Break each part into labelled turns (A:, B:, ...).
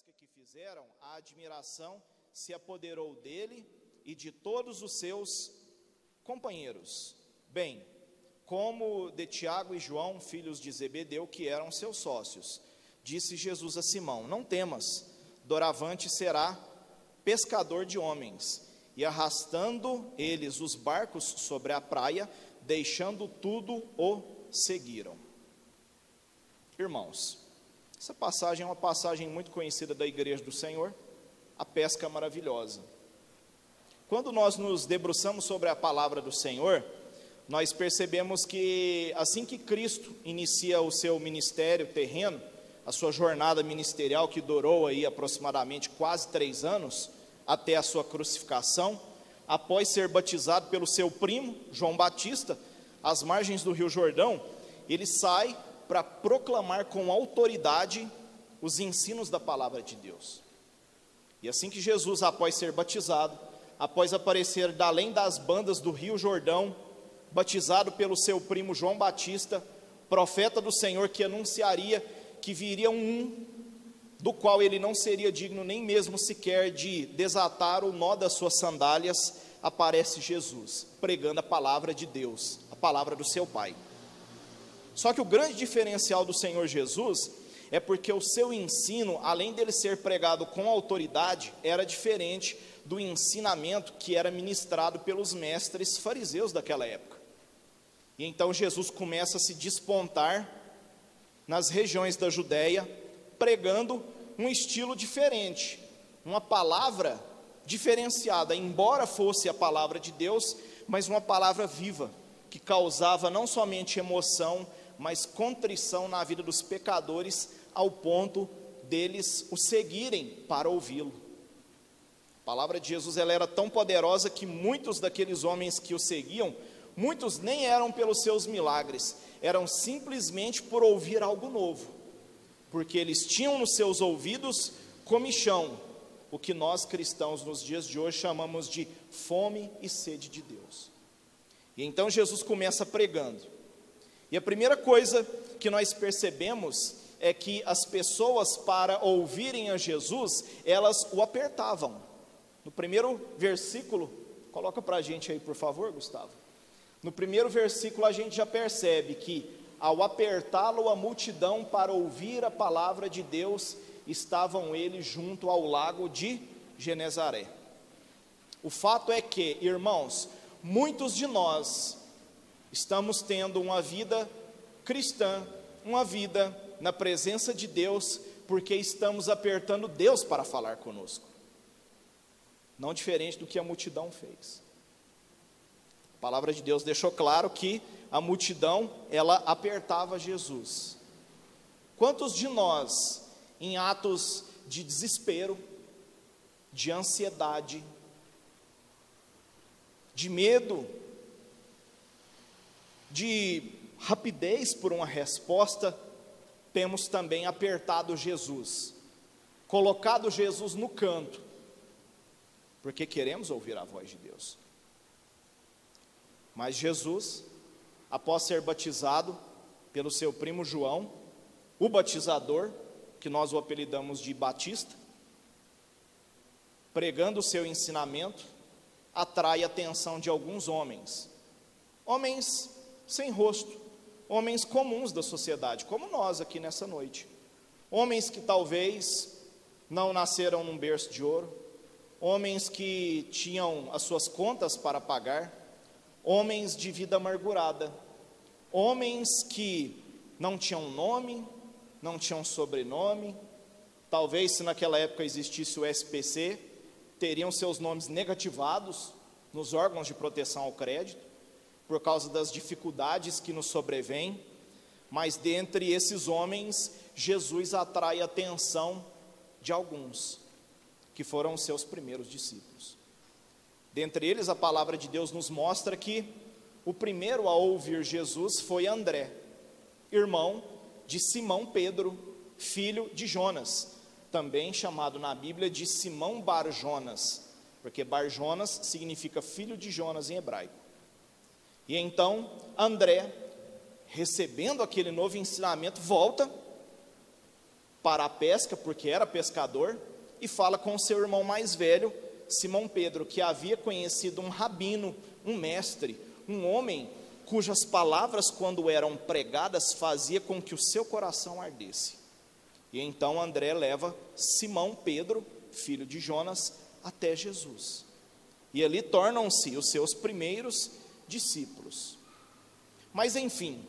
A: pesca que fizeram, a admiração se apoderou dele e de todos os seus companheiros. Bem, como de Tiago e João, filhos de Zebedeu, que eram seus sócios. Disse Jesus a Simão: Não temas, doravante será pescador de homens. E arrastando eles os barcos sobre a praia, deixando tudo, o seguiram. Irmãos, essa passagem é uma passagem muito conhecida da Igreja do Senhor, a pesca maravilhosa. Quando nós nos debruçamos sobre a palavra do Senhor, nós percebemos que assim que Cristo inicia o seu ministério terreno, a sua jornada ministerial que durou aí aproximadamente quase três anos, até a sua crucificação, após ser batizado pelo seu primo, João Batista, às margens do Rio Jordão, ele sai para proclamar com autoridade os ensinos da palavra de Deus. E assim que Jesus, após ser batizado, após aparecer da além das bandas do Rio Jordão, batizado pelo seu primo João Batista, profeta do Senhor que anunciaria que viria um do qual ele não seria digno nem mesmo sequer de desatar o nó das suas sandálias, aparece Jesus, pregando a palavra de Deus, a palavra do seu Pai. Só que o grande diferencial do Senhor Jesus é porque o seu ensino, além dele ser pregado com autoridade, era diferente do ensinamento que era ministrado pelos mestres fariseus daquela época. E então Jesus começa a se despontar nas regiões da Judéia, pregando um estilo diferente, uma palavra diferenciada, embora fosse a palavra de Deus, mas uma palavra viva, que causava não somente emoção, mas contrição na vida dos pecadores, ao ponto deles o seguirem para ouvi-lo. A palavra de Jesus ela era tão poderosa que muitos daqueles homens que o seguiam, muitos nem eram pelos seus milagres, eram simplesmente por ouvir algo novo, porque eles tinham nos seus ouvidos comichão, o que nós cristãos nos dias de hoje chamamos de fome e sede de Deus. E então Jesus começa pregando. E a primeira coisa que nós percebemos é que as pessoas, para ouvirem a Jesus, elas o apertavam. No primeiro versículo, coloca para a gente aí, por favor, Gustavo. No primeiro versículo, a gente já percebe que, ao apertá-lo, a multidão para ouvir a palavra de Deus, estavam eles junto ao lago de Genezaré. O fato é que, irmãos, muitos de nós estamos tendo uma vida cristã, uma vida na presença de Deus, porque estamos apertando Deus para falar conosco. Não diferente do que a multidão fez. A palavra de Deus deixou claro que a multidão, ela apertava Jesus. Quantos de nós, em atos de desespero, de ansiedade, de medo, de rapidez por uma resposta, temos também apertado Jesus, colocado Jesus no canto, porque queremos ouvir a voz de Deus. Mas Jesus, após ser batizado pelo seu primo João, o batizador, que nós o apelidamos de Batista, pregando o seu ensinamento, atrai a atenção de alguns homens, homens sem rosto, homens comuns da sociedade, como nós aqui nessa noite. Homens que talvez não nasceram num berço de ouro, homens que tinham as suas contas para pagar, homens de vida amargurada, homens que não tinham nome, não tinham sobrenome, talvez se naquela época existisse o SPC, teriam seus nomes negativados nos órgãos de proteção ao crédito por causa das dificuldades que nos sobrevêm, mas dentre esses homens, Jesus atrai a atenção de alguns, que foram seus primeiros discípulos. Dentre eles, a palavra de Deus nos mostra que o primeiro a ouvir Jesus foi André, irmão de Simão Pedro, filho de Jonas, também chamado na Bíblia de Simão Bar Jonas, porque Bar Jonas significa filho de Jonas em hebraico. E então André, recebendo aquele novo ensinamento, volta para a pesca, porque era pescador, e fala com seu irmão mais velho, Simão Pedro, que havia conhecido um rabino, um mestre, um homem cujas palavras, quando eram pregadas, fazia com que o seu coração ardesse. E então André leva Simão Pedro, filho de Jonas, até Jesus. E ali tornam-se os seus primeiros discípulos. Mas enfim,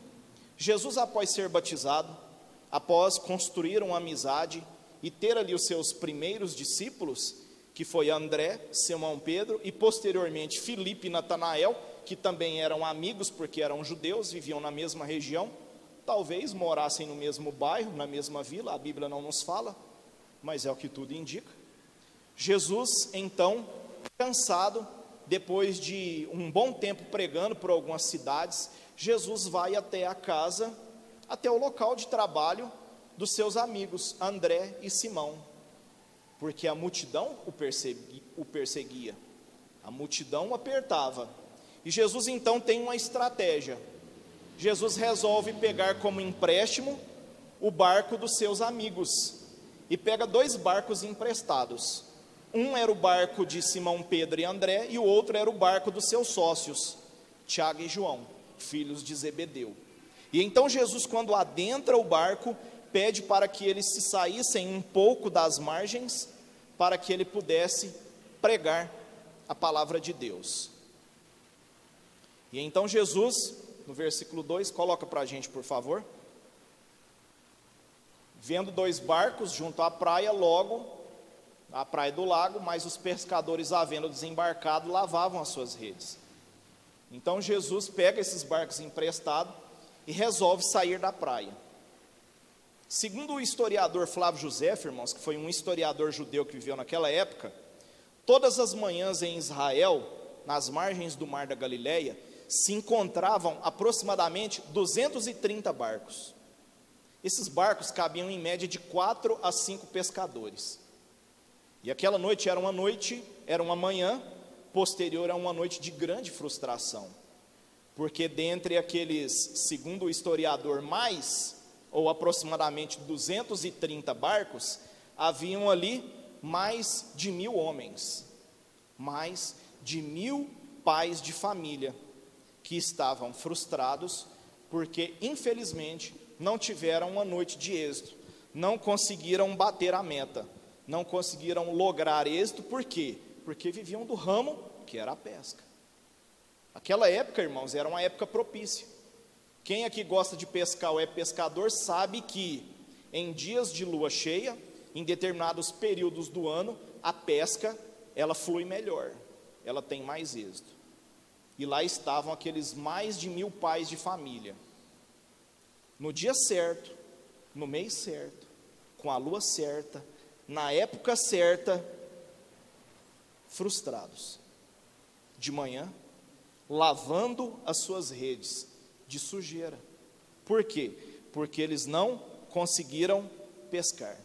A: Jesus, após ser batizado, após construir uma amizade e ter ali os seus primeiros discípulos, que foi André, Simão Pedro e posteriormente Filipe e Natanael, que também eram amigos porque eram judeus, viviam na mesma região, talvez morassem no mesmo bairro, na mesma vila, a Bíblia não nos fala, mas é o que tudo indica. Jesus, então, cansado, depois de um bom tempo pregando por algumas cidades, Jesus vai até a casa, até o local de trabalho dos seus amigos, André e Simão, porque a multidão o, persegui, o perseguia, a multidão o apertava. E Jesus então tem uma estratégia. Jesus resolve pegar como empréstimo o barco dos seus amigos e pega dois barcos emprestados. Um era o barco de Simão Pedro e André, e o outro era o barco dos seus sócios, Tiago e João, filhos de Zebedeu. E então Jesus, quando adentra o barco, pede para que eles se saíssem um pouco das margens, para que ele pudesse pregar a palavra de Deus. E então Jesus, no versículo 2, coloca para a gente, por favor. Vendo dois barcos junto à praia, logo à praia do lago, mas os pescadores, havendo desembarcado, lavavam as suas redes. Então Jesus pega esses barcos emprestados e resolve sair da praia. Segundo o historiador Flávio José, irmãos, que foi um historiador judeu que viveu naquela época, todas as manhãs em Israel, nas margens do mar da Galileia, se encontravam aproximadamente 230 barcos. Esses barcos cabiam em média de quatro a cinco pescadores. E aquela noite era uma noite, era uma manhã posterior a uma noite de grande frustração. Porque dentre aqueles, segundo o historiador, mais ou aproximadamente 230 barcos, haviam ali mais de mil homens, mais de mil pais de família que estavam frustrados porque, infelizmente, não tiveram uma noite de êxito, não conseguiram bater a meta não conseguiram lograr êxito, por quê? Porque viviam do ramo que era a pesca. Aquela época, irmãos, era uma época propícia. Quem aqui gosta de pescar ou é pescador sabe que em dias de lua cheia, em determinados períodos do ano, a pesca ela flui melhor, ela tem mais êxito. E lá estavam aqueles mais de mil pais de família, no dia certo, no mês certo, com a lua certa, na época certa, frustrados. De manhã, lavando as suas redes de sujeira. Por quê? Porque eles não conseguiram pescar.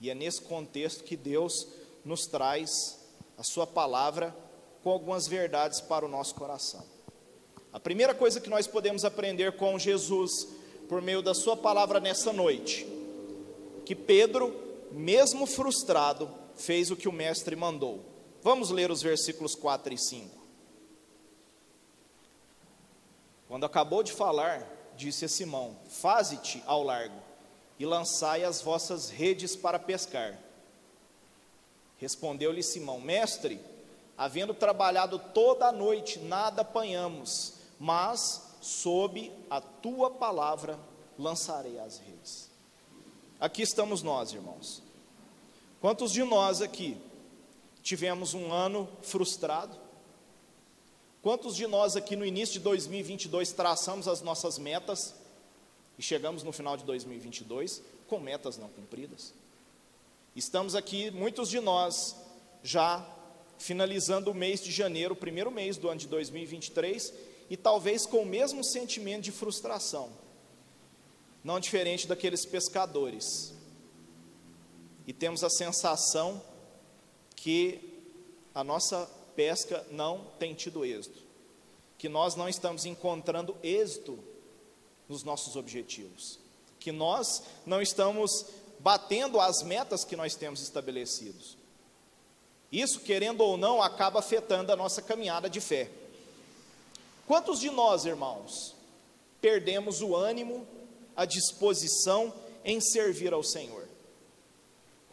A: E é nesse contexto que Deus nos traz a Sua palavra com algumas verdades para o nosso coração. A primeira coisa que nós podemos aprender com Jesus, por meio da Sua palavra nessa noite, que Pedro mesmo frustrado, fez o que o mestre mandou. Vamos ler os versículos 4 e 5. Quando acabou de falar, disse a Simão: Faze-te ao largo e lançai as vossas redes para pescar. Respondeu-lhe Simão: Mestre, havendo trabalhado toda a noite, nada apanhamos, mas sob a tua palavra lançarei as redes. Aqui estamos nós, irmãos. Quantos de nós aqui tivemos um ano frustrado? Quantos de nós aqui no início de 2022 traçamos as nossas metas e chegamos no final de 2022 com metas não cumpridas? Estamos aqui, muitos de nós, já finalizando o mês de janeiro, o primeiro mês do ano de 2023, e talvez com o mesmo sentimento de frustração, não diferente daqueles pescadores e temos a sensação que a nossa pesca não tem tido êxito, que nós não estamos encontrando êxito nos nossos objetivos, que nós não estamos batendo as metas que nós temos estabelecidos. Isso, querendo ou não, acaba afetando a nossa caminhada de fé. Quantos de nós, irmãos, perdemos o ânimo, a disposição em servir ao Senhor?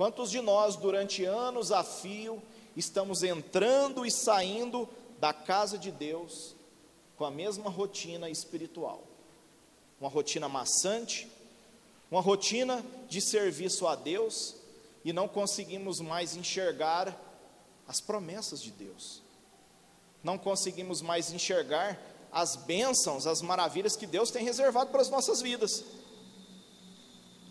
A: Quantos de nós, durante anos a fio, estamos entrando e saindo da casa de Deus com a mesma rotina espiritual? Uma rotina maçante, uma rotina de serviço a Deus, e não conseguimos mais enxergar as promessas de Deus. Não conseguimos mais enxergar as bênçãos, as maravilhas que Deus tem reservado para as nossas vidas.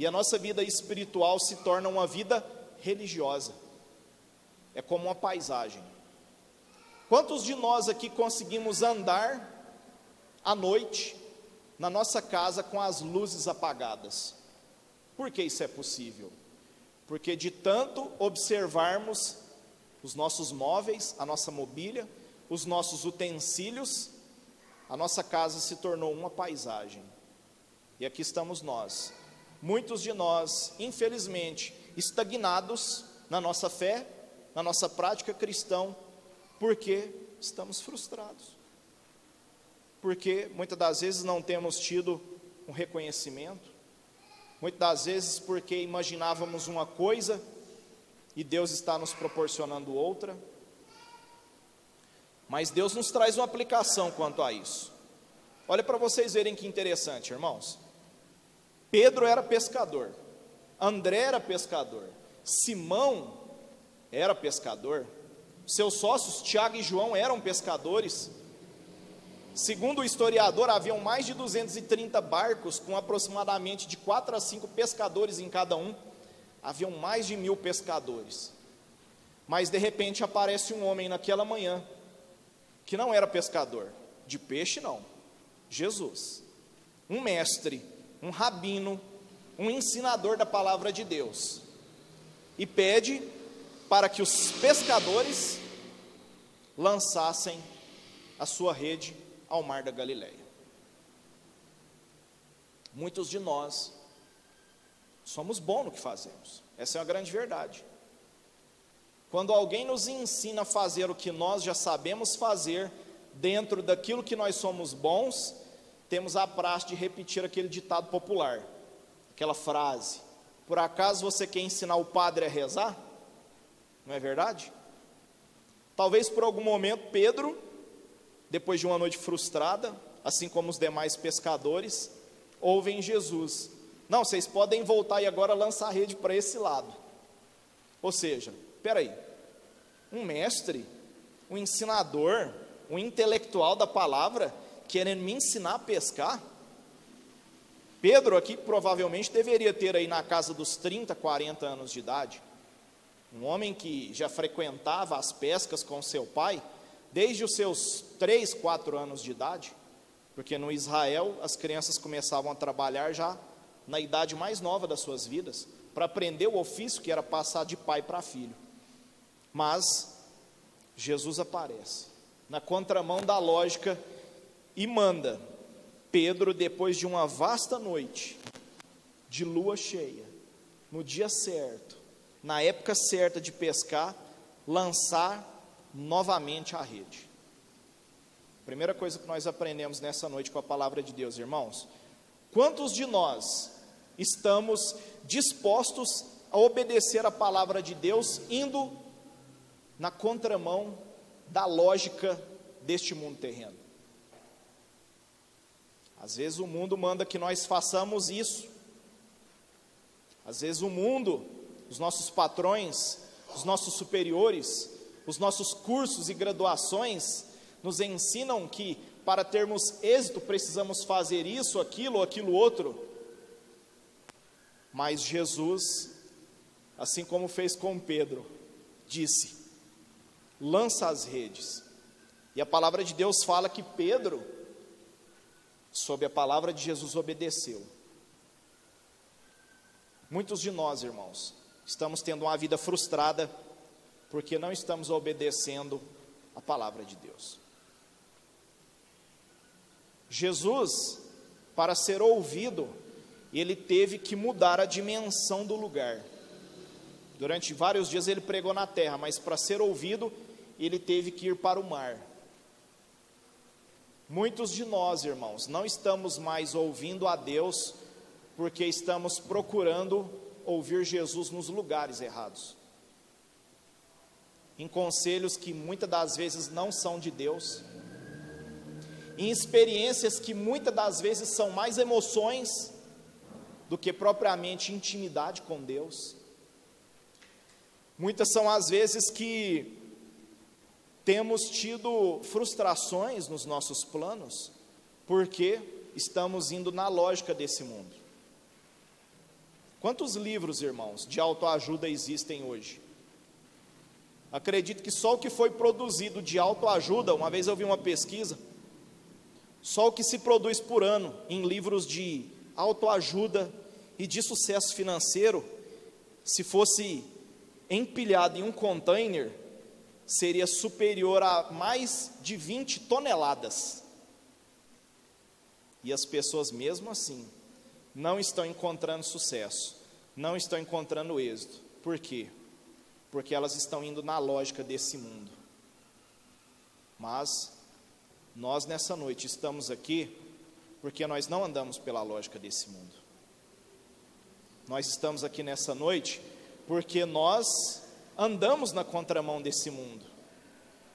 A: E a nossa vida espiritual se torna uma vida religiosa. É como uma paisagem. Quantos de nós aqui conseguimos andar à noite na nossa casa com as luzes apagadas? Por que isso é possível? Porque de tanto observarmos os nossos móveis, a nossa mobília, os nossos utensílios, a nossa casa se tornou uma paisagem. E aqui estamos nós. Muitos de nós, infelizmente, estagnados na nossa fé, na nossa prática cristã, porque estamos frustrados. Porque muitas das vezes não temos tido um reconhecimento, muitas das vezes porque imaginávamos uma coisa e Deus está nos proporcionando outra. Mas Deus nos traz uma aplicação quanto a isso. Olha para vocês verem que interessante, irmãos. Pedro era pescador, André era pescador, Simão era pescador, seus sócios Tiago e João eram pescadores. Segundo o historiador, haviam mais de 230 barcos com aproximadamente de 4 a 5 pescadores em cada um. Haviam mais de mil pescadores. Mas de repente aparece um homem naquela manhã, que não era pescador, de peixe não, Jesus, um mestre, um rabino, um ensinador da palavra de Deus, e pede para que os pescadores lançassem a sua rede ao mar da Galileia. Muitos de nós Somos bons no que fazemos. Essa é uma grande verdade. Quando alguém nos ensina a fazer o que nós já sabemos fazer, dentro daquilo que nós somos bons, temos a praxe de repetir aquele ditado popular, aquela frase: Por acaso você quer ensinar o padre a rezar? Não é verdade? Talvez por algum momento Pedro, depois de uma noite frustrada, assim como os demais pescadores, ouvem Jesus não, vocês podem voltar e agora lançar a rede para esse lado. Ou seja, aí, um mestre, um ensinador, um intelectual da palavra, querendo me ensinar a pescar? Pedro aqui provavelmente deveria ter aí na casa dos 30, 40 anos de idade. Um homem que já frequentava as pescas com seu pai desde os seus 3, 4 anos de idade, porque no Israel as crianças começavam a trabalhar já na idade mais nova das suas vidas, para aprender o ofício que era passar de pai para filho. Mas Jesus aparece na contramão da lógica e manda Pedro, depois de uma vasta noite de lua cheia, no dia certo, na época certa de pescar, lançar novamente a rede. Primeira coisa que nós aprendemos nessa noite com a palavra de Deus, irmãos, quantos de nós estamos dispostos a obedecer a palavra de Deus, indo na contramão da lógica deste mundo terreno. Às vezes o mundo manda que nós façamos isso. Às vezes o mundo, os nossos patrões, os nossos superiores, os nossos cursos e graduações nos ensinam que para termos êxito precisamos fazer isso, aquilo, aquilo outro. Mas Jesus, assim como fez com Pedro, disse: lança as redes. E a palavra de Deus fala que Pedro, sob a palavra de Jesus, obedeceu. Muitos de nós, irmãos, estamos tendo uma vida frustrada porque não estamos obedecendo a palavra de Deus. Jesus, para ser ouvido, ele teve que mudar a dimensão do lugar. Durante vários dias ele pregou na terra, mas para ser ouvido, ele teve que ir para o mar. Muitos de nós, irmãos, não estamos mais ouvindo a Deus porque estamos procurando ouvir Jesus nos lugares errados. Em conselhos que muitas das vezes não são de Deus, em experiências que muitas das vezes são mais emoções do que propriamente intimidade com Deus. Muitas são as vezes que temos tido frustrações nos nossos planos, porque estamos indo na lógica desse mundo. Quantos livros, irmãos, de autoajuda existem hoje? Acredito que só o que foi produzido de autoajuda, uma vez eu vi uma pesquisa, só o que se produz por ano em livros de autoajuda e de sucesso financeiro, se fosse empilhado em um container, seria superior a mais de 20 toneladas. E as pessoas, mesmo assim, não estão encontrando sucesso, não estão encontrando êxito. Por quê? Porque elas estão indo na lógica desse mundo. Mas nós nessa noite estamos aqui porque nós não andamos pela lógica desse mundo. Nós estamos aqui nessa noite porque nós andamos na contramão desse mundo.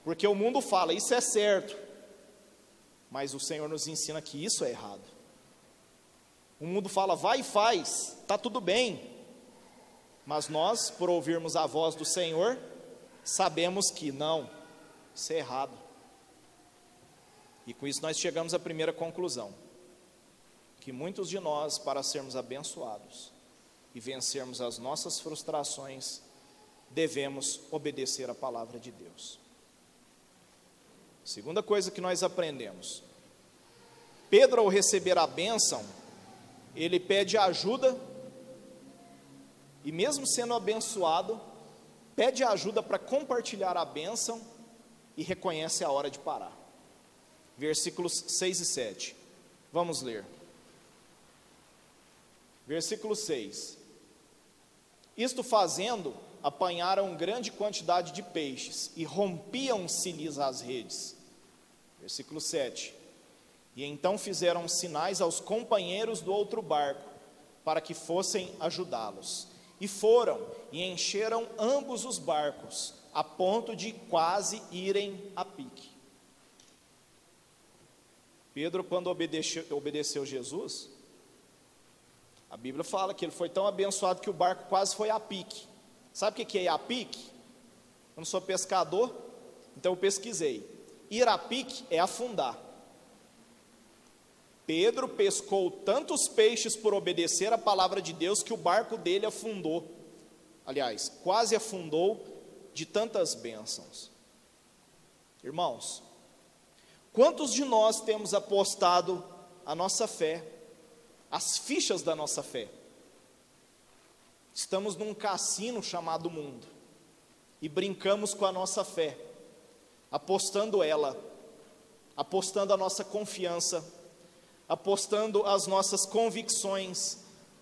A: Porque o mundo fala, isso é certo, mas o Senhor nos ensina que isso é errado. O mundo fala, vai e faz, está tudo bem. Mas nós, por ouvirmos a voz do Senhor, sabemos que não, isso é errado. E com isso nós chegamos à primeira conclusão: que muitos de nós, para sermos abençoados e vencermos as nossas frustrações, devemos obedecer a palavra de Deus. Segunda coisa que nós aprendemos: Pedro, ao receber a bênção, ele pede ajuda, e mesmo sendo abençoado, pede ajuda para compartilhar a bênção e reconhece a hora de parar. Versículos 6 e 7. Vamos ler. Versículo 6. Isto fazendo, apanharam grande quantidade de peixes e rompiam-se-lhes as redes. Versículo 7. E então fizeram sinais aos companheiros do outro barco, para que fossem ajudá-los. E foram e encheram ambos os barcos, a ponto de quase irem a pique. Pedro, quando obedeceu, obedeceu Jesus, a Bíblia fala que ele foi tão abençoado que o barco quase foi a pique. Sabe o que é ir a pique? Eu não sou pescador, então eu pesquisei. Ir a pique é afundar. Pedro pescou tantos peixes por obedecer a palavra de Deus que o barco dele afundou. Aliás, quase afundou de tantas bênçãos. Irmãos, quantos de nós temos apostado a nossa fé, as fichas da nossa fé? Estamos num cassino chamado mundo e brincamos com a nossa fé, apostando ela, apostando a nossa confiança apostando as nossas convicções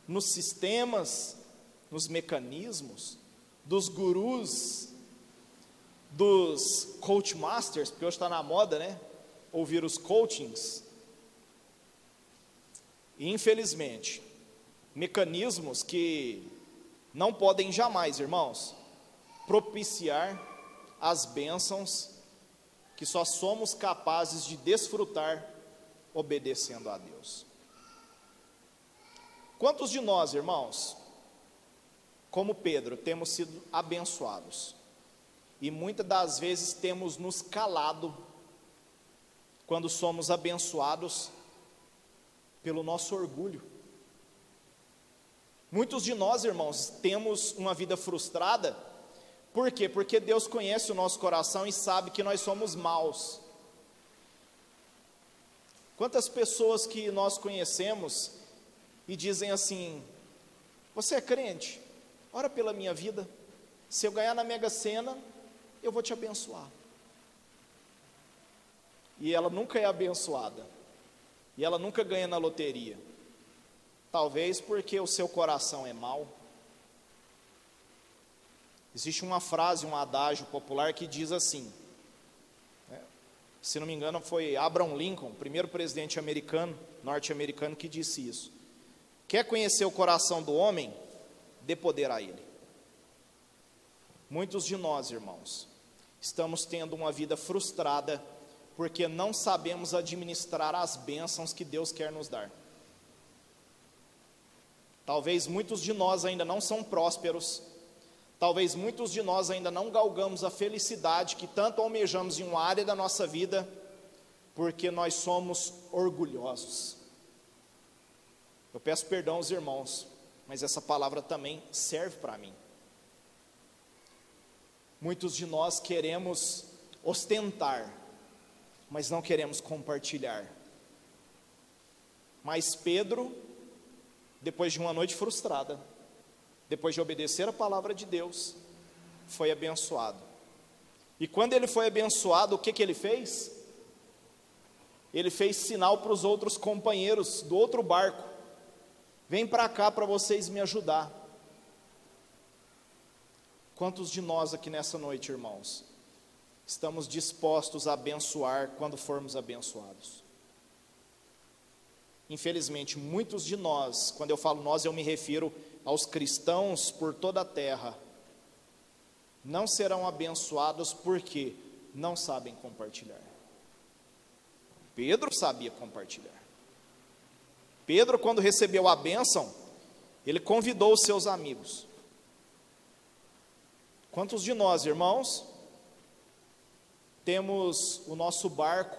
A: nos sistemas, nos mecanismos, dos gurus, dos coach masters, porque hoje está na moda, né? Ouvir os coachings. E, infelizmente, mecanismos que não podem jamais, irmãos, propiciar as bênçãos que só somos capazes de desfrutar obedecendo a Deus. Quantos de nós, irmãos, como Pedro, temos sido abençoados e muitas das vezes temos nos calado quando somos abençoados pelo nosso orgulho? Muitos de nós, irmãos, temos uma vida frustrada, por quê? Porque Deus conhece o nosso coração e sabe que nós somos maus. Quantas pessoas que nós conhecemos e dizem assim: Você é crente? Ora pela minha vida. Se eu ganhar na Mega Sena, eu vou te abençoar. E ela nunca é abençoada. E ela nunca ganha na loteria. Talvez porque o seu coração é mau. Existe uma frase, um adágio popular que diz assim: né, se não me engano, foi Abraham Lincoln, primeiro presidente americano, norte-americano, que disse isso. Quer conhecer o coração do homem? Dê poder a ele. Muitos de nós, irmãos, estamos tendo uma vida frustrada porque não sabemos administrar as bênçãos que Deus quer nos dar. Talvez muitos de nós ainda não são prósperos, talvez muitos de nós ainda não galgamos a felicidade que tanto almejamos em uma área da nossa vida, porque nós somos orgulhosos. Eu peço perdão aos irmãos, mas essa palavra também serve para mim. Muitos de nós queremos ostentar, mas não queremos compartilhar. Mas Pedro, depois de uma noite frustrada, depois de obedecer a palavra de Deus, foi abençoado. E quando ele foi abençoado, o que, que ele fez? Ele fez sinal para os outros companheiros do outro barco Vem para cá para vocês me ajudar. Quantos de nós aqui nessa noite, irmãos, estamos dispostos a abençoar quando formos abençoados? Infelizmente, muitos de nós, quando eu falo nós, eu me refiro aos cristãos por toda a terra, não serão abençoados porque não sabem compartilhar. Pedro sabia compartilhar. Pedro, quando recebeu a bênção, ele convidou os seus amigos. Quantos de nós, irmãos, temos o nosso barco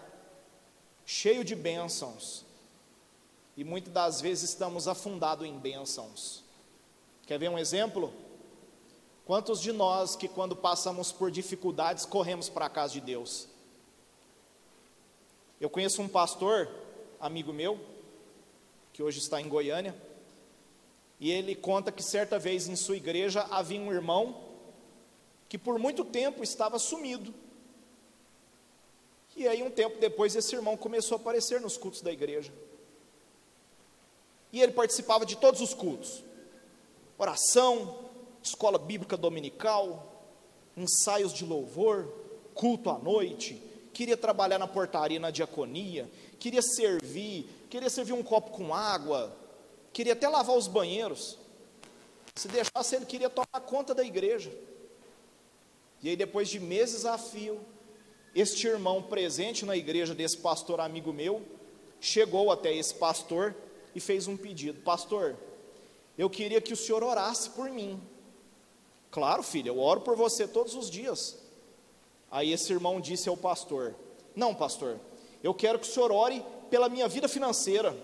A: cheio de bênçãos e muitas das vezes estamos afundados em bênçãos? Quer ver um exemplo? Quantos de nós que quando passamos por dificuldades corremos para a casa de Deus? Eu conheço um pastor, amigo meu, que hoje está em Goiânia, e ele conta que certa vez em sua igreja havia um irmão que por muito tempo estava sumido. E aí, um tempo depois, esse irmão começou a aparecer nos cultos da igreja. E ele participava de todos os cultos: oração, escola bíblica dominical, ensaios de louvor, culto à noite. Queria trabalhar na portaria, na diaconia, queria servir, queria servir um copo com água, queria até lavar os banheiros. Se deixasse, ele queria tomar conta da igreja. E aí, depois de meses a fio, este irmão presente na igreja desse pastor amigo meu, chegou até esse pastor e fez um pedido: Pastor, eu queria que o senhor orasse por mim. Claro, filho, eu oro por você todos os dias. Aí esse irmão disse ao pastor: Não, pastor, eu quero que o senhor ore pela minha vida financeira.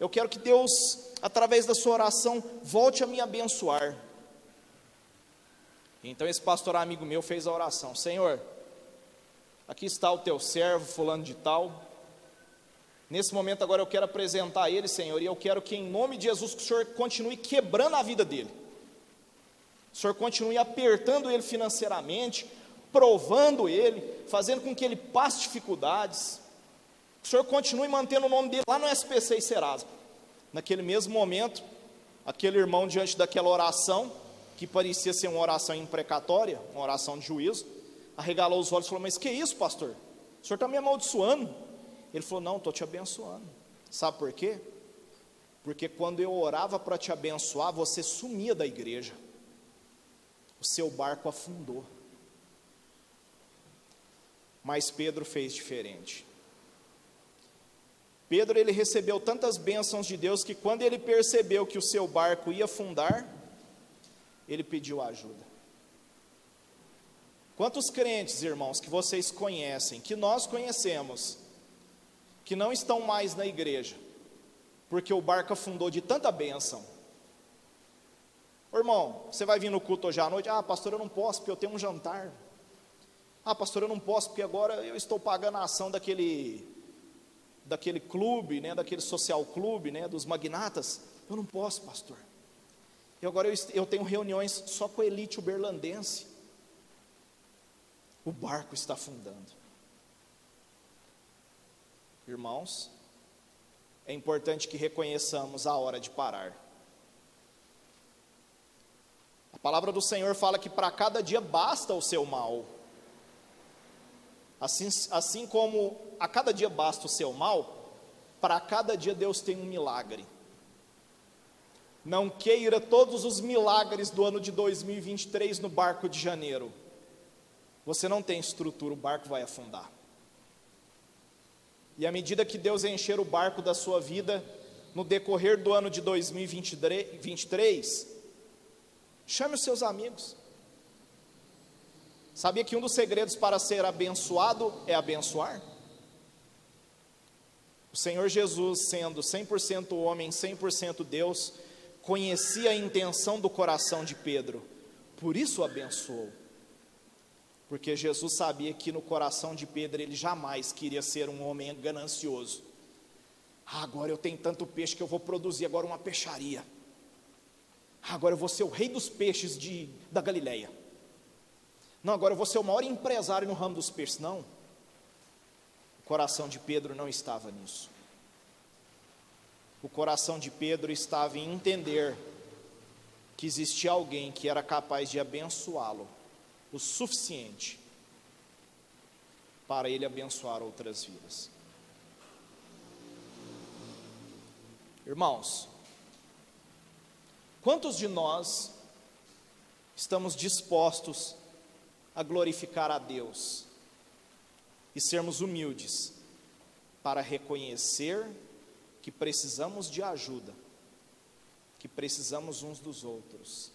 A: Eu quero que Deus, através da sua oração, volte a me abençoar. Então esse pastor amigo meu fez a oração: Senhor, aqui está o teu servo, fulano de tal. Nesse momento agora eu quero apresentar ele, Senhor, e eu quero que em nome de Jesus que o Senhor continue quebrando a vida dele. O Senhor continue apertando ele financeiramente, provando ele, fazendo com que ele passe dificuldades o senhor continue mantendo o nome dele lá no SPC e Serasa. Naquele mesmo momento, aquele irmão, diante daquela oração, que parecia ser uma oração imprecatória, uma oração de juízo, arregalou os olhos e falou: Mas que isso, pastor? O senhor está me amaldiçoando? Ele falou: Não, estou te abençoando. Sabe por quê? Porque quando eu orava para te abençoar, você sumia da igreja, o seu barco afundou. Mas Pedro fez diferente. Pedro ele recebeu tantas bênçãos de Deus que quando ele percebeu que o seu barco ia afundar, ele pediu ajuda. Quantos crentes, irmãos, que vocês conhecem, que nós conhecemos, que não estão mais na igreja, porque o barco afundou de tanta bênção? Ô, irmão, você vai vir no culto hoje à noite? Ah, pastor, eu não posso porque eu tenho um jantar. Ah, pastor, eu não posso porque agora eu estou pagando a ação daquele daquele clube, né, daquele social clube, né, dos magnatas, eu não posso, pastor. E agora eu, eu tenho reuniões só com a elite uberlandense. O barco está afundando. Irmãos, é importante que reconheçamos a hora de parar. A palavra do Senhor fala que para cada dia basta o seu mal. Assim, assim como a cada dia basta o seu mal, para cada dia Deus tem um milagre. Não queira todos os milagres do ano de 2023 no barco de janeiro. Você não tem estrutura, o barco vai afundar. E à medida que Deus encher o barco da sua vida, no decorrer do ano de 2023, chame os seus amigos. Sabia que um dos segredos para ser abençoado é abençoar? O Senhor Jesus, sendo 100% homem, 100% Deus, conhecia a intenção do coração de Pedro, por isso o abençoou. Porque Jesus sabia que no coração de Pedro ele jamais queria ser um homem ganancioso. Ah, agora eu tenho tanto peixe que eu vou produzir agora uma peixaria. Ah, agora eu vou ser o rei dos peixes de, da Galileia. Não, agora eu vou ser o maior empresário no ramo dos peixes. Não. O coração de Pedro não estava nisso. O coração de Pedro estava em entender que existia alguém que era capaz de abençoá-lo o suficiente para ele abençoar outras vidas. Irmãos, quantos de nós estamos dispostos a glorificar a Deus e sermos humildes para reconhecer que precisamos de ajuda, que precisamos uns dos outros?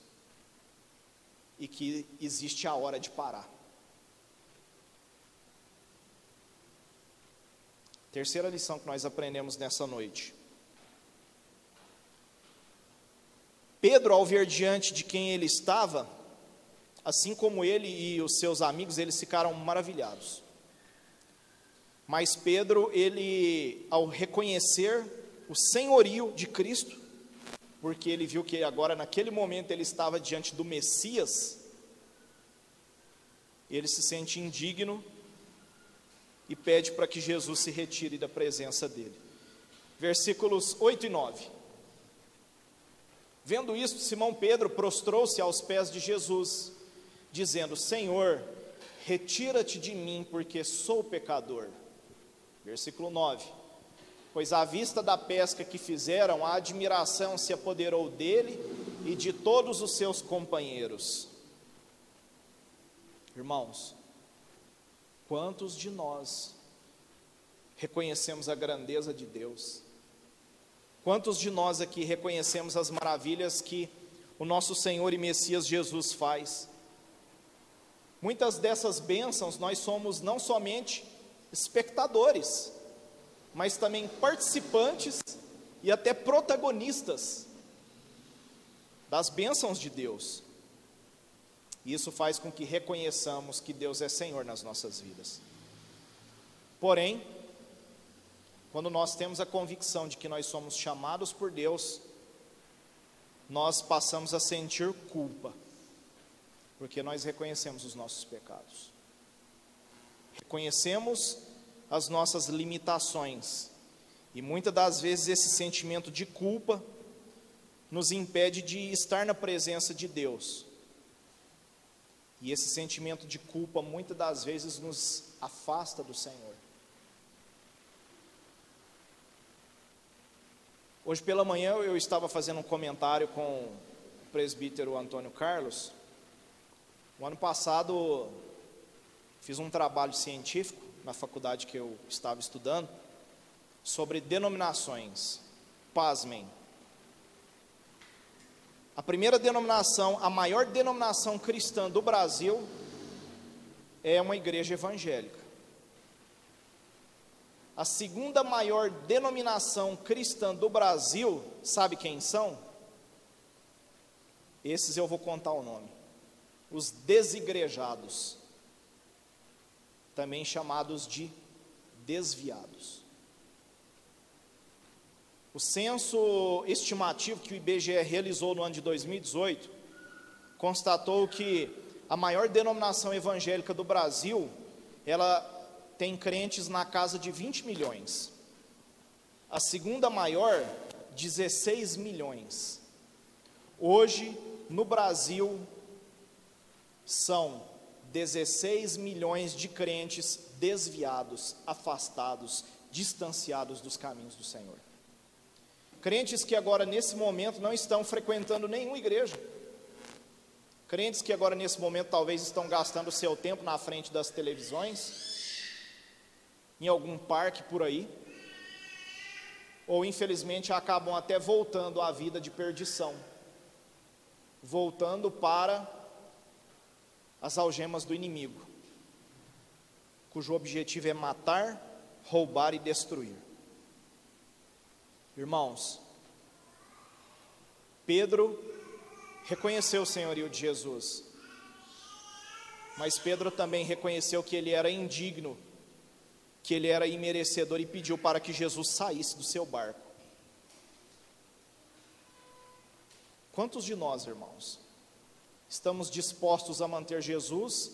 A: E que existe a hora de parar. Terceira lição que nós aprendemos nessa noite. Pedro, ao ver diante de quem ele estava, assim como ele e os seus amigos, eles ficaram maravilhados. Mas Pedro, ele, ao reconhecer o senhorio de Cristo, porque ele viu que agora, naquele momento, ele estava diante do Messias, ele se sente indigno e pede para que Jesus se retire da presença dele. Versículos 8 e 9. Vendo isto, Simão Pedro prostrou-se aos pés de Jesus, dizendo: Senhor, retira-te de mim, porque sou pecador. Versículo 9 pois à vista da pesca que fizeram, a admiração se apoderou dele e de todos os seus companheiros. Irmãos, quantos de nós reconhecemos a grandeza de Deus? Quantos de nós aqui reconhecemos as maravilhas que o nosso Senhor e Messias Jesus faz? Muitas dessas bênçãos nós somos não somente espectadores, mas também participantes e até protagonistas das bênçãos de Deus. E isso faz com que reconheçamos que Deus é Senhor nas nossas vidas. Porém, quando nós temos a convicção de que nós somos chamados por Deus, nós passamos a sentir culpa, porque nós reconhecemos os nossos pecados. Reconhecemos as nossas limitações. E muitas das vezes esse sentimento de culpa nos impede de estar na presença de Deus. E esse sentimento de culpa muitas das vezes nos afasta do Senhor. Hoje pela manhã eu estava fazendo um comentário com o presbítero Antônio Carlos. O ano passado fiz um trabalho científico na faculdade que eu estava estudando, sobre denominações. Pasmem. A primeira denominação, a maior denominação cristã do Brasil, é uma igreja evangélica. A segunda maior denominação cristã do Brasil, sabe quem são? Esses eu vou contar o nome. Os desigrejados também chamados de desviados. O censo estimativo que o IBGE realizou no ano de 2018 constatou que a maior denominação evangélica do Brasil, ela tem crentes na casa de 20 milhões. A segunda maior, 16 milhões. Hoje, no Brasil, são 16 milhões de crentes desviados, afastados, distanciados dos caminhos do Senhor. Crentes que agora, nesse momento, não estão frequentando nenhuma igreja. Crentes que agora, nesse momento, talvez estão gastando seu tempo na frente das televisões, em algum parque por aí, ou infelizmente acabam até voltando à vida de perdição, voltando para as algemas do inimigo, cujo objetivo é matar, roubar e destruir. Irmãos, Pedro reconheceu o senhorio de Jesus, mas Pedro também reconheceu que ele era indigno, que ele era imerecedor e pediu para que Jesus saísse do seu barco. Quantos de nós, irmãos, estamos dispostos a manter Jesus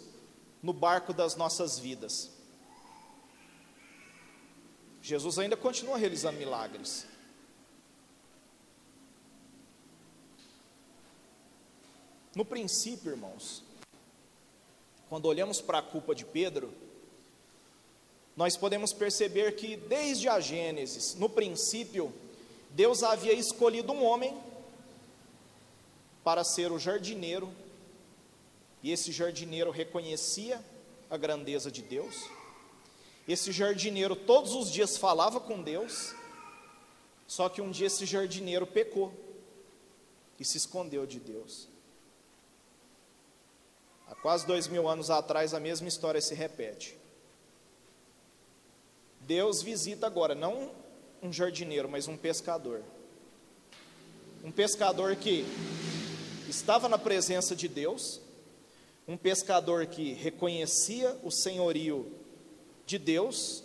A: no barco das nossas vidas? Jesus ainda continua realizando milagres. No princípio, irmãos, quando olhamos para a culpa de Pedro, nós podemos perceber que desde a Gênesis, no princípio, Deus havia escolhido um homem para ser o jardineiro, e esse jardineiro reconhecia a grandeza de Deus. Esse jardineiro todos os dias falava com Deus, só que um dia esse jardineiro pecou e se escondeu de Deus. Há quase dois mil anos atrás, a mesma história se repete. Deus visita agora, não um jardineiro, mas um pescador. Um pescador que estava na presença de Deus, um pescador que reconhecia o senhorio de Deus,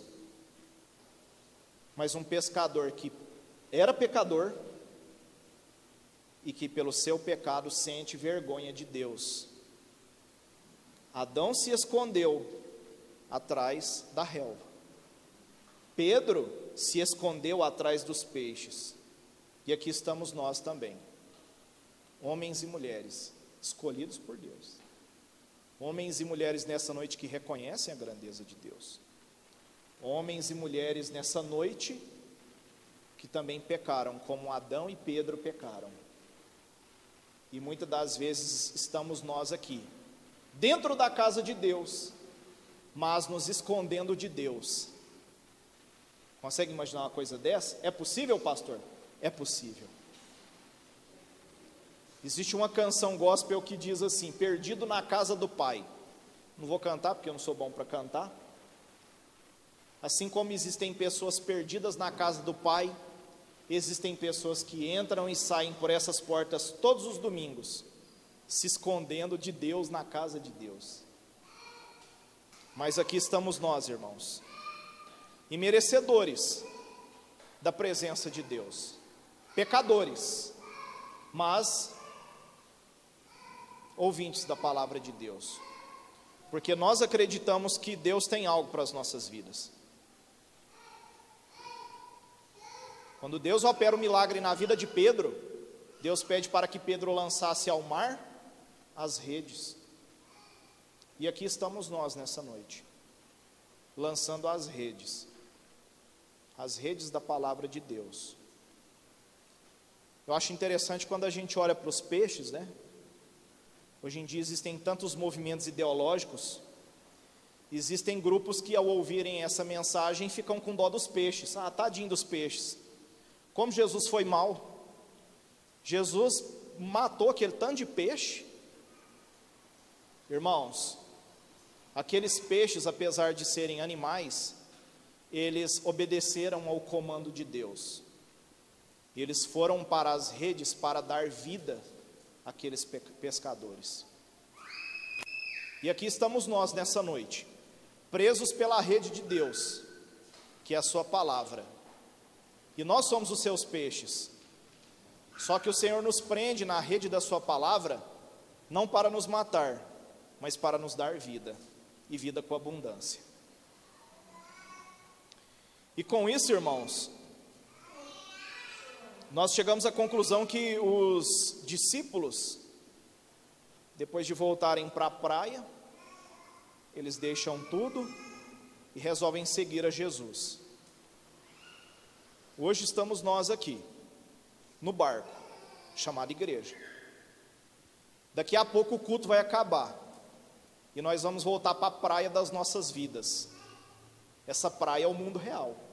A: mas um pescador que era pecador e que pelo seu pecado sente vergonha de Deus Adão se escondeu atrás da relva. Pedro se escondeu atrás dos peixes. E aqui estamos nós também. Homens e mulheres escolhidos por Deus. Homens e mulheres nessa noite que reconhecem a grandeza de Deus. Homens e mulheres nessa noite que também pecaram, como Adão e Pedro pecaram. E muitas das vezes estamos nós aqui, dentro da casa de Deus, mas nos escondendo de Deus. Consegue imaginar uma coisa dessa? É possível, pastor? É possível. Existe uma canção gospel que diz assim: Perdido na casa do Pai. Não vou cantar porque eu não sou bom para cantar. Assim como existem pessoas perdidas na casa do Pai, existem pessoas que entram e saem por essas portas todos os domingos, se escondendo de Deus na casa de Deus. Mas aqui estamos nós, irmãos, e merecedores da presença de Deus, pecadores, mas ouvintes da palavra de Deus, porque nós acreditamos que Deus tem algo para as nossas vidas. Quando Deus opera o um milagre na vida de Pedro, Deus pede para que Pedro lançasse ao mar as redes. E aqui estamos nós nessa noite, lançando as redes, as redes da palavra de Deus. Eu acho interessante quando a gente olha para os peixes, né? Hoje em dia existem tantos movimentos ideológicos, existem grupos que ao ouvirem essa mensagem ficam com dó dos peixes. Ah, tadinho dos peixes. Como Jesus foi mal. Jesus matou aquele tanto de peixe Irmãos, aqueles peixes, apesar de serem animais, eles obedeceram ao comando de Deus. Eles foram para as redes para dar vida àqueles pescadores. E aqui estamos nós nessa noite, presos pela rede de Deus, que é a Sua palavra. E nós somos os seus peixes. Só que o Senhor nos prende na rede da Sua palavra, não para nos matar, mas para nos dar vida e vida com abundância. E com isso, irmãos, nós chegamos à conclusão que os discípulos, depois de voltarem para a praia, eles deixam tudo e resolvem seguir a Jesus. Hoje estamos nós aqui, no barco, chamado igreja. Daqui a pouco o culto vai acabar e nós vamos voltar para a praia das nossas vidas. Essa praia é o mundo real.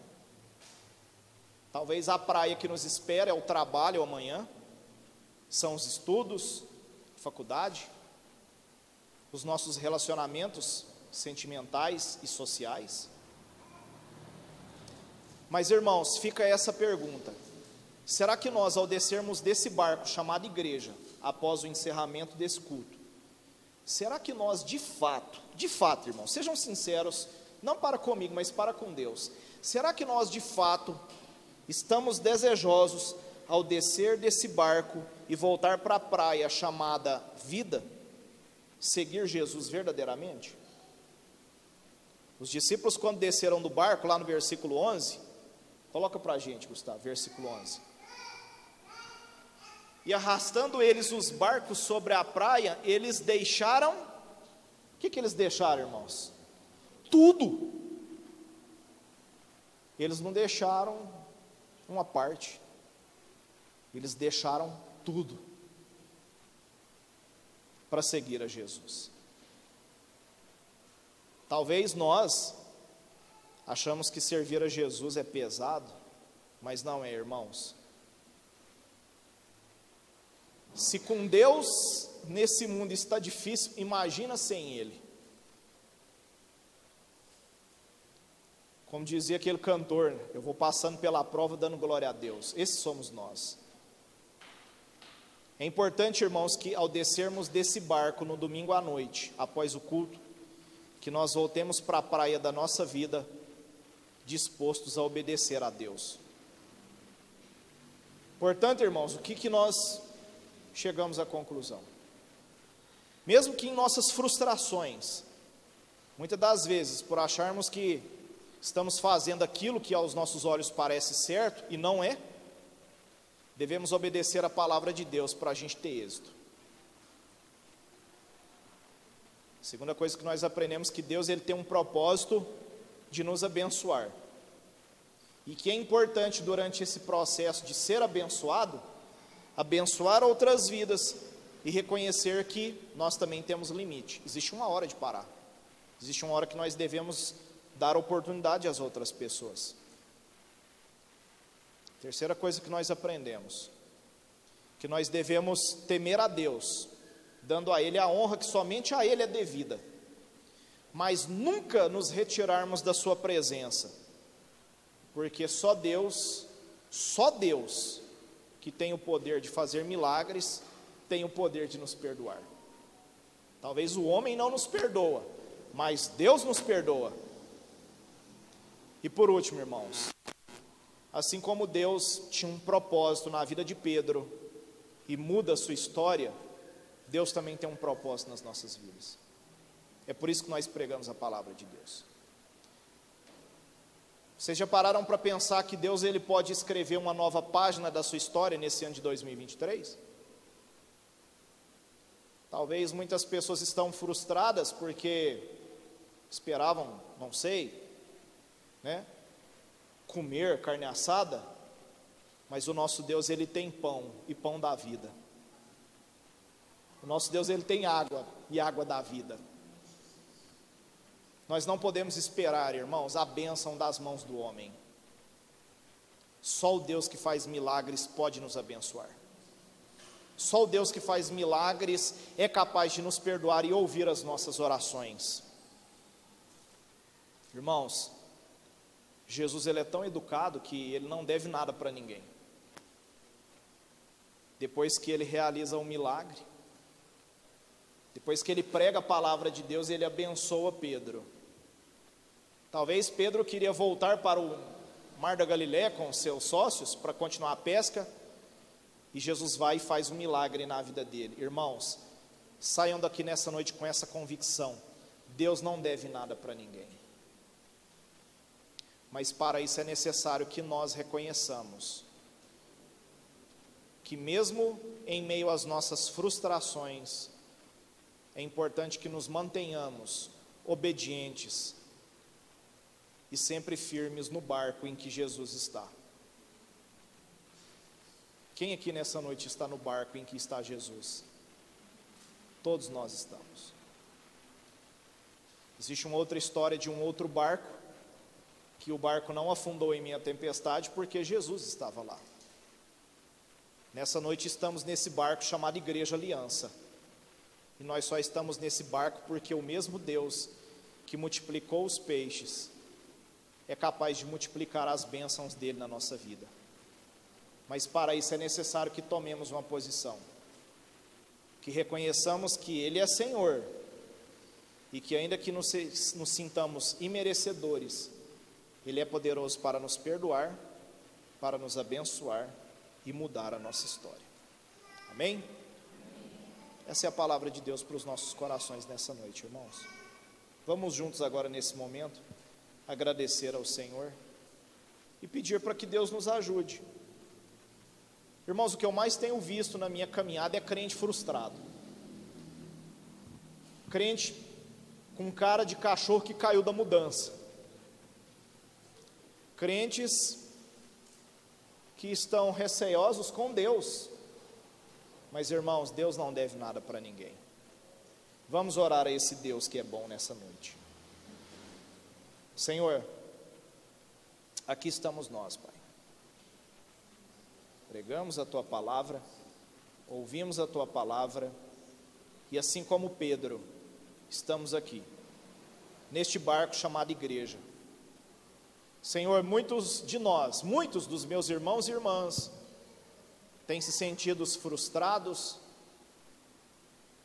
A: Talvez a praia que nos espera é o trabalho amanhã, são os estudos, faculdade, os nossos relacionamentos sentimentais e sociais. Mas irmãos, fica essa pergunta: será que nós, ao descermos desse barco chamado igreja, após o encerramento desse culto, será que nós de fato, de fato, irmãos, sejam sinceros, não para comigo, mas para com Deus, será que nós de fato estamos desejosos ao descer desse barco e voltar para a praia chamada vida, seguir Jesus verdadeiramente? Os discípulos, quando desceram do barco, lá no versículo 11, coloca para a gente, Gustavo, versículo 11. E arrastando eles os barcos sobre a praia, eles deixaram. O que, que eles deixaram, irmãos? Tudo. Eles não deixaram uma parte, eles deixaram tudo para seguir a Jesus. Talvez nós achamos que servir a Jesus é pesado, mas não é, irmãos. Se com Deus nesse mundo está difícil, imagina sem Ele. Como dizia aquele cantor, eu vou passando pela prova dando glória a Deus. Esses somos nós. É importante, irmãos, que ao descermos desse barco no domingo à noite, após o culto, que nós voltemos para a praia da nossa vida dispostos a obedecer a Deus. Portanto, irmãos, o que, que nós chegamos à conclusão? Mesmo que em nossas frustrações, muitas das vezes, por acharmos que estamos fazendo aquilo que aos nossos olhos parece certo e não é, devemos obedecer a palavra de Deus para a gente ter êxito. Segunda coisa que nós aprendemos que Deus ele tem um propósito de nos abençoar. E que é importante durante esse processo de ser abençoado, abençoar outras vidas e reconhecer que nós também temos limite. Existe uma hora de parar. Existe uma hora que nós devemos dar oportunidade às outras pessoas. Terceira coisa que nós aprendemos, que nós devemos temer a Deus dando a Ele a honra que somente a Ele é devida, mas nunca nos retirarmos da Sua presença, porque só Deus, só Deus, que tem o poder de fazer milagres, tem o poder de nos perdoar. Talvez o homem não nos perdoa, mas Deus nos perdoa. E por último, irmãos, assim como Deus tinha um propósito na vida de Pedro e muda a sua história, Deus também tem um propósito nas nossas vidas. É por isso que nós pregamos a palavra de Deus. Vocês já pararam para pensar que Deus ele pode escrever uma nova página da sua história nesse ano de 2023? Talvez muitas pessoas estão frustradas porque esperavam, não sei, né, comer carne assada, mas o nosso Deus ele tem pão e pão da vida. O nosso Deus ele tem água e água da vida. Nós não podemos esperar, irmãos, a bênção das mãos do homem. Só o Deus que faz milagres pode nos abençoar. Só o Deus que faz milagres é capaz de nos perdoar e ouvir as nossas orações. Irmãos, Jesus ele é tão educado que ele não deve nada para ninguém. Depois que ele realiza um milagre, depois que ele prega a palavra de Deus, ele abençoa Pedro. Talvez Pedro queria voltar para o Mar da Galiléia com seus sócios para continuar a pesca, e Jesus vai e faz um milagre na vida dele. Irmãos, saiam daqui nessa noite com essa convicção: Deus não deve nada para ninguém. Mas para isso é necessário que nós reconheçamos que, mesmo em meio às nossas frustrações, é importante que nos mantenhamos obedientes e sempre firmes no barco em que Jesus está. Quem aqui nessa noite está no barco em que está Jesus? Todos nós estamos. Existe uma outra história de um outro barco, que o barco não afundou em minha tempestade porque Jesus estava lá. Nessa noite estamos nesse barco chamado Igreja Aliança. E nós só estamos nesse barco porque o mesmo Deus que multiplicou os peixes é capaz de multiplicar as bênçãos dele na nossa vida. Mas para isso é necessário que tomemos uma posição, que reconheçamos que Ele é Senhor e que, ainda que nos, sintamos imerecedores, Ele é poderoso para nos perdoar, para nos abençoar e mudar a nossa história. Amém? Essa é a palavra de Deus para os nossos corações nessa noite, irmãos. Vamos juntos agora nesse momento agradecer ao Senhor e pedir para que Deus nos ajude. Irmãos, o que eu mais tenho visto na minha caminhada é crente frustrado. Crente com cara de cachorro que caiu da mudança. Crentes que estão receosos com Deus. Mas irmãos, Deus não deve nada para ninguém. Vamos orar a esse Deus que é bom nessa noite. Senhor, aqui estamos nós, Pai. Pregamos a tua palavra, ouvimos a tua palavra, e assim como Pedro, estamos aqui, neste barco chamado igreja. Senhor, muitos de nós, muitos dos meus irmãos e irmãs, têm se sentido frustrados,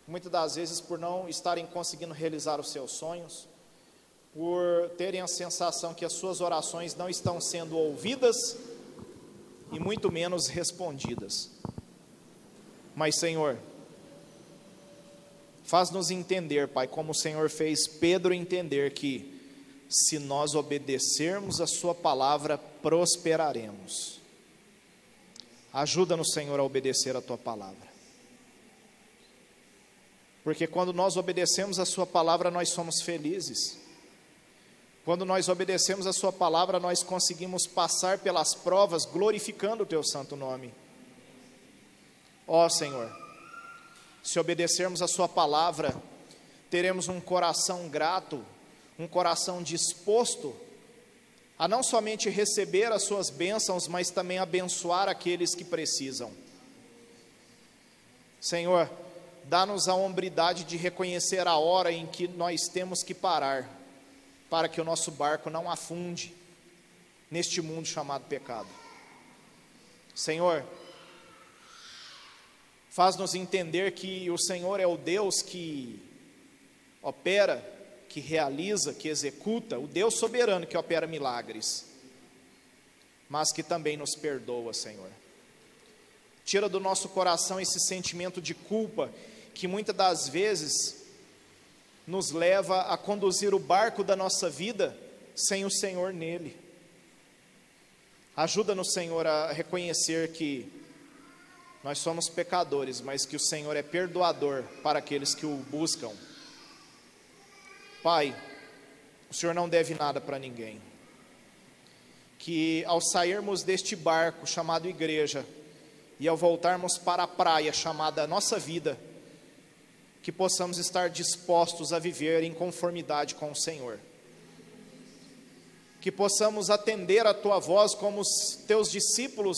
A: muitas das vezes por não estarem conseguindo realizar os seus sonhos, por terem a sensação que as suas orações não estão sendo ouvidas e muito menos respondidas. Mas, Senhor, faz-nos entender, Pai, como o Senhor fez Pedro entender que se nós obedecermos a Sua palavra, prosperaremos. Ajuda-nos, Senhor, a obedecer a Tua palavra. Porque quando nós obedecemos a Sua palavra, nós somos felizes. Quando nós obedecemos a Sua palavra, nós conseguimos passar pelas provas glorificando o Teu santo nome. Ó oh, Senhor, se obedecermos a Sua palavra, teremos um coração grato, um coração disposto a não somente receber as Suas bênçãos, mas também abençoar aqueles que precisam. Senhor, dá-nos a hombridade de reconhecer a hora em que nós temos que parar para que o nosso barco não afunde neste mundo chamado pecado. Senhor, faz-nos entender que o Senhor é o Deus que opera, que realiza, que executa, o Deus soberano que opera milagres, mas que também nos perdoa, Senhor. Tira do nosso coração esse sentimento de culpa que muitas das vezes nos leva a conduzir o barco da nossa vida sem o Senhor nele. Ajuda-nos, Senhor, a reconhecer que nós somos pecadores, mas que o Senhor é perdoador para aqueles que o buscam. Pai, o Senhor não deve nada para ninguém. Que ao sairmos deste barco chamado igreja e ao voltarmos para a praia chamada nossa vida, que possamos estar dispostos a viver em conformidade com o Senhor. Que possamos atender a tua voz como os teus discípulos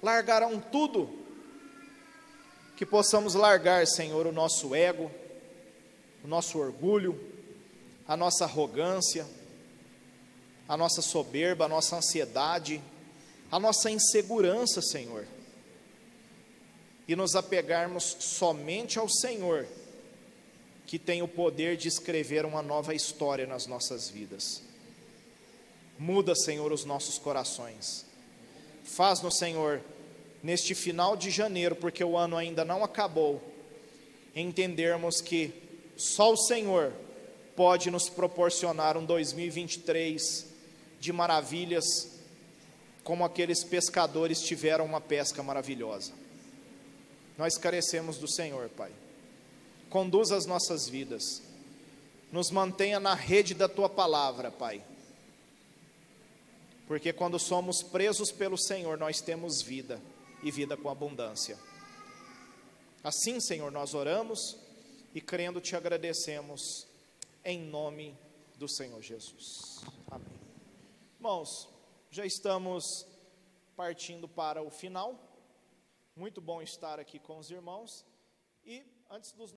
A: largarão tudo. Que possamos largar, Senhor, o nosso ego, o nosso orgulho, a nossa arrogância, a nossa soberba, a nossa ansiedade, a nossa insegurança, Senhor, e nos apegarmos somente ao Senhor que tem o poder de escrever uma nova história nas nossas vidas. Muda, Senhor, os nossos corações. Faz-nos, Senhor, neste final de janeiro, porque o ano ainda não acabou, entendermos que só o Senhor pode nos proporcionar um 2023 de maravilhas, como aqueles pescadores tiveram uma pesca maravilhosa. nós carecemos do Senhor, Pai. Conduza as nossas vidas, nos mantenha na rede da tua palavra, Pai. Porque quando somos presos pelo Senhor, nós temos vida e vida com abundância. Assim, Senhor, nós oramos e crendo te agradecemos em nome do Senhor Jesus. Amém. Irmãos, já estamos partindo para o final. Muito bom estar aqui com os irmãos. E antes dos